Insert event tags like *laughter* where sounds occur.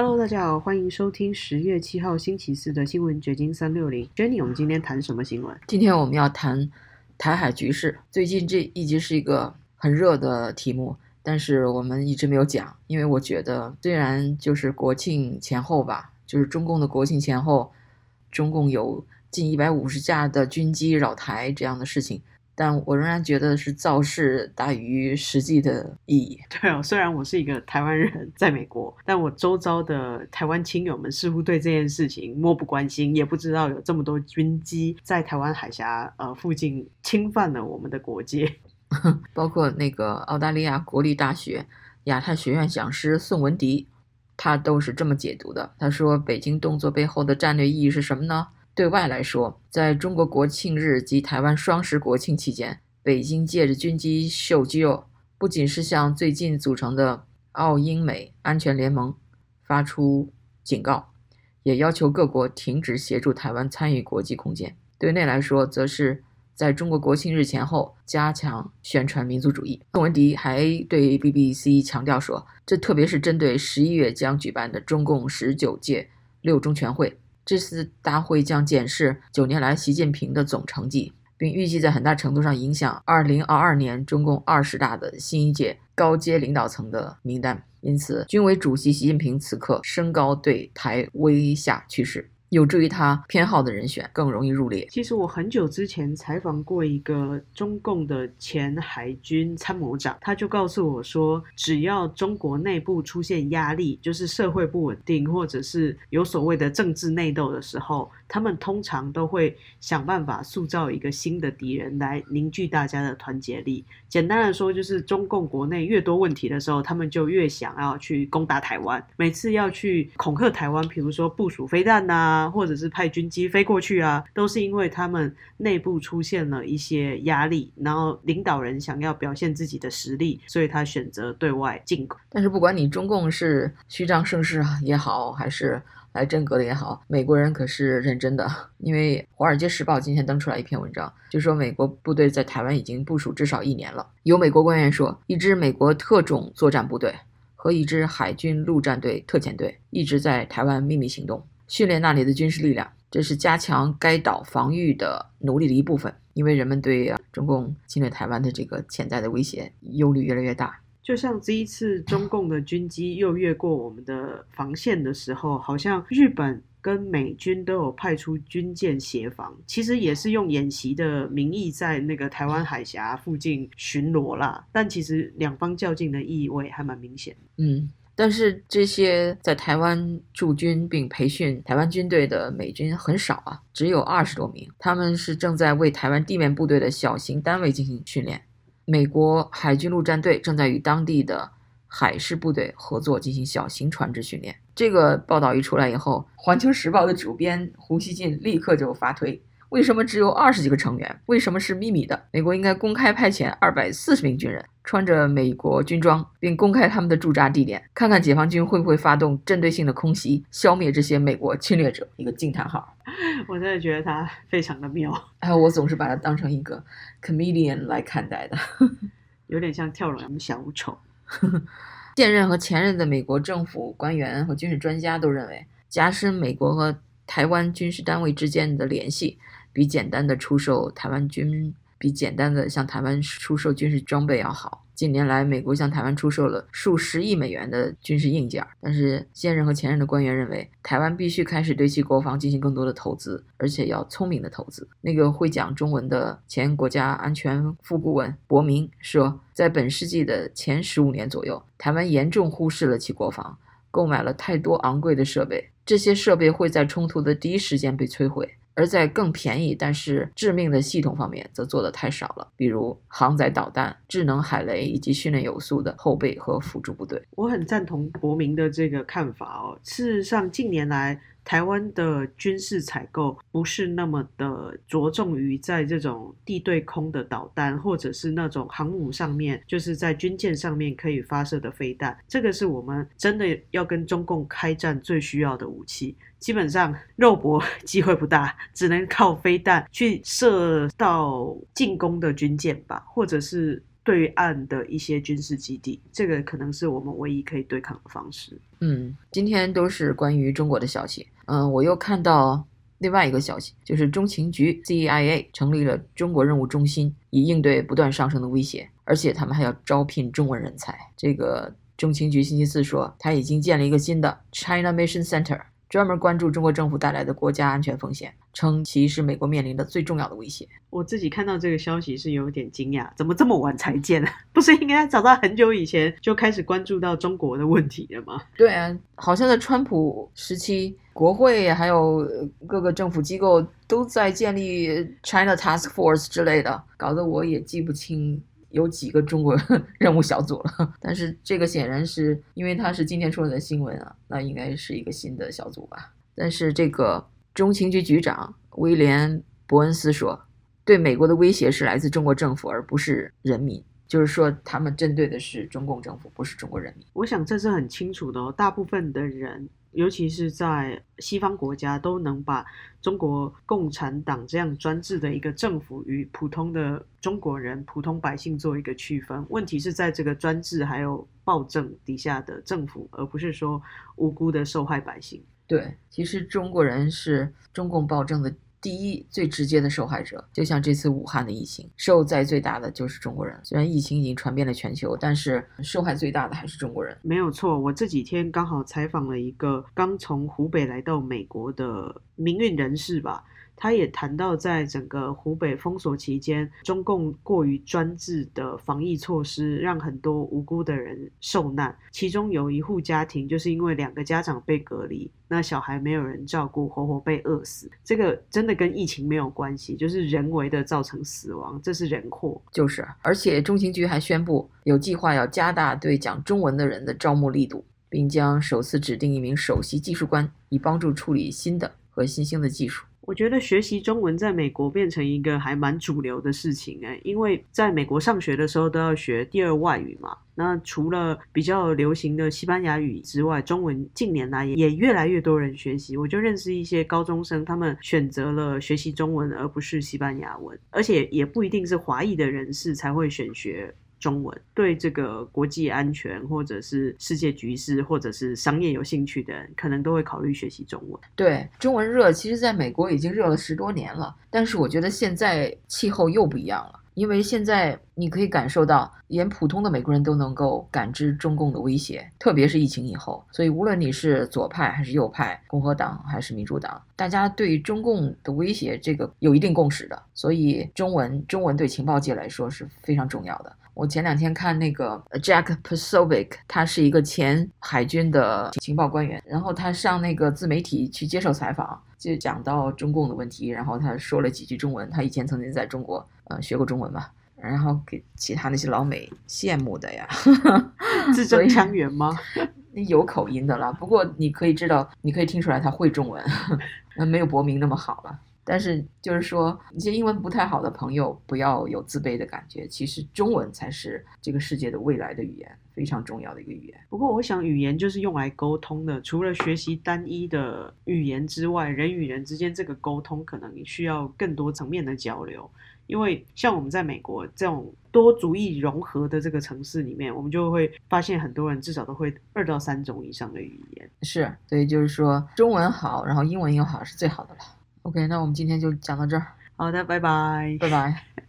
Hello，大家好，欢迎收听十月七号星期四的新闻掘金三六零。Jenny，我们今天谈什么新闻？今天我们要谈台海局势。最近这一直是一个很热的题目，但是我们一直没有讲，因为我觉得虽然就是国庆前后吧，就是中共的国庆前后，中共有近一百五十架的军机扰台这样的事情。但我仍然觉得是造势大于实际的意义。对哦，虽然我是一个台湾人，在美国，但我周遭的台湾亲友们似乎对这件事情漠不关心，也不知道有这么多军机在台湾海峡呃附近侵犯了我们的国界。*laughs* 包括那个澳大利亚国立大学亚太学院讲师宋文迪，他都是这么解读的。他说，北京动作背后的战略意义是什么呢？对外来说，在中国国庆日及台湾双十国庆期间，北京借着军机秀肌肉，不仅是向最近组成的澳英美安全联盟发出警告，也要求各国停止协助台湾参与国际空间。对内来说，则是在中国国庆日前后加强宣传民族主义。宋文迪还对 BBC 强调说，这特别是针对十一月将举办的中共十九届六中全会。这次大会将检视九年来习近平的总成绩，并预计在很大程度上影响二零二二年中共二十大的新一届高阶领导层的名单。因此，军委主席习近平此刻升高对台威下趋势。有助于他偏好的人选更容易入列。其实我很久之前采访过一个中共的前海军参谋长，他就告诉我说，只要中国内部出现压力，就是社会不稳定，或者是有所谓的政治内斗的时候，他们通常都会想办法塑造一个新的敌人来凝聚大家的团结力。简单的说，就是中共国内越多问题的时候，他们就越想要去攻打台湾。每次要去恐吓台湾，比如说部署飞弹呐。啊或者是派军机飞过去啊，都是因为他们内部出现了一些压力，然后领导人想要表现自己的实力，所以他选择对外进攻。但是不管你中共是虚张声势也好，还是来真格的也好，美国人可是认真的。因为《华尔街时报》今天登出来一篇文章，就说美国部队在台湾已经部署至少一年了。有美国官员说，一支美国特种作战部队和一支海军陆战队特遣队一直在台湾秘密行动。训练那里的军事力量，这是加强该岛防御的努力的一部分。因为人们对中共侵略台湾的这个潜在的威胁忧虑越来越大。就像这一次中共的军机又越过我们的防线的时候，好像日本跟美军都有派出军舰协防，其实也是用演习的名义在那个台湾海峡附近巡逻啦。但其实两方较劲的意味还蛮明显。嗯。但是这些在台湾驻军并培训台湾军队的美军很少啊，只有二十多名。他们是正在为台湾地面部队的小型单位进行训练。美国海军陆战队正在与当地的海事部队合作进行小型船只训练。这个报道一出来以后，《环球时报》的主编胡锡进立刻就发推。为什么只有二十几个成员？为什么是秘密的？美国应该公开派遣二百四十名军人，穿着美国军装，并公开他们的驻扎地点，看看解放军会不会发动针对性的空袭，消灭这些美国侵略者。一个惊叹号！*laughs* 我真的觉得他非常的妙。哎，我总是把他当成一个 comedian 来看待的，*laughs* 有点像跳龙小丑。*laughs* 现任和前任的美国政府官员和军事专家都认为，加深美国和台湾军事单位之间的联系。比简单的出售台湾军，比简单的向台湾出售军事装备要好。近年来，美国向台湾出售了数十亿美元的军事硬件，但是现任和前任的官员认为，台湾必须开始对其国防进行更多的投资，而且要聪明的投资。那个会讲中文的前国家安全副顾问伯明说，在本世纪的前十五年左右，台湾严重忽视了其国防，购买了太多昂贵的设备，这些设备会在冲突的第一时间被摧毁。而在更便宜但是致命的系统方面，则做得太少了，比如航载导弹、智能海雷以及训练有素的后备和辅助部队。我很赞同国民的这个看法哦。事实上，近年来台湾的军事采购不是那么的着重于在这种地对空的导弹，或者是那种航母上面，就是在军舰上面可以发射的飞弹。这个是我们真的要跟中共开战最需要的武器。基本上肉搏 *laughs* 机会不大，只能靠飞弹去射到进攻的军舰吧，或者是。对岸的一些军事基地，这个可能是我们唯一可以对抗的方式。嗯，今天都是关于中国的消息。嗯，我又看到另外一个消息，就是中情局 CIA 成立了中国任务中心，以应对不断上升的威胁，而且他们还要招聘中文人才。这个中情局星期四说，他已经建了一个新的 China Mission Center。专门关注中国政府带来的国家安全风险，称其是美国面临的最重要的威胁。我自己看到这个消息是有点惊讶，怎么这么晚才见？不是应该早到很久以前就开始关注到中国的问题了吗？对啊，好像在川普时期，国会还有各个政府机构都在建立 China Task Force 之类的，搞得我也记不清。有几个中国 *laughs* 任务小组了，但是这个显然是因为它是今天出来的新闻啊，那应该是一个新的小组吧。但是这个中情局局长威廉·伯恩斯说，对美国的威胁是来自中国政府，而不是人民，就是说他们针对的是中共政府，不是中国人民。我想这是很清楚的哦，大部分的人。尤其是在西方国家，都能把中国共产党这样专制的一个政府与普通的中国人、普通百姓做一个区分。问题是在这个专制还有暴政底下的政府，而不是说无辜的受害百姓。对，其实中国人是中共暴政的。第一最直接的受害者，就像这次武汉的疫情，受灾最大的就是中国人。虽然疫情已经传遍了全球，但是受害最大的还是中国人。没有错，我这几天刚好采访了一个刚从湖北来到美国的民运人士吧。他也谈到，在整个湖北封锁期间，中共过于专制的防疫措施，让很多无辜的人受难。其中有一户家庭，就是因为两个家长被隔离，那小孩没有人照顾，活活被饿死。这个真的跟疫情没有关系，就是人为的造成死亡，这是人祸。就是，而且中情局还宣布，有计划要加大对讲中文的人的招募力度，并将首次指定一名首席技术官，以帮助处理新的和新兴的技术。我觉得学习中文在美国变成一个还蛮主流的事情哎，因为在美国上学的时候都要学第二外语嘛。那除了比较流行的西班牙语之外，中文近年来也越来越多人学习。我就认识一些高中生，他们选择了学习中文而不是西班牙文，而且也不一定是华裔的人士才会选学。中文对这个国际安全，或者是世界局势，或者是商业有兴趣的人，可能都会考虑学习中文。对，中文热，其实在美国已经热了十多年了。但是我觉得现在气候又不一样了，因为现在你可以感受到，连普通的美国人都能够感知中共的威胁，特别是疫情以后。所以无论你是左派还是右派，共和党还是民主党，大家对中共的威胁这个有一定共识的。所以中文，中文对情报界来说是非常重要的。我前两天看那个 Jack Posobiec，他是一个前海军的情报官员，然后他上那个自媒体去接受采访，就讲到中共的问题，然后他说了几句中文，他以前曾经在中国呃学过中文嘛，然后给其他那些老美羡慕的呀，*laughs* 字正腔圆吗？*laughs* 有口音的啦，不过你可以知道，你可以听出来他会中文，*laughs* 没有伯明那么好了。但是就是说，一些英文不太好的朋友不要有自卑的感觉。其实中文才是这个世界的未来的语言，非常重要的一个语言。不过，我想语言就是用来沟通的。除了学习单一的语言之外，人与人之间这个沟通可能需要更多层面的交流。因为像我们在美国这种多族裔融合的这个城市里面，我们就会发现很多人至少都会二到三种以上的语言。是，所以就是说中文好，然后英文又好是最好的了。OK，那我们今天就讲到这儿。好的，拜拜，拜拜。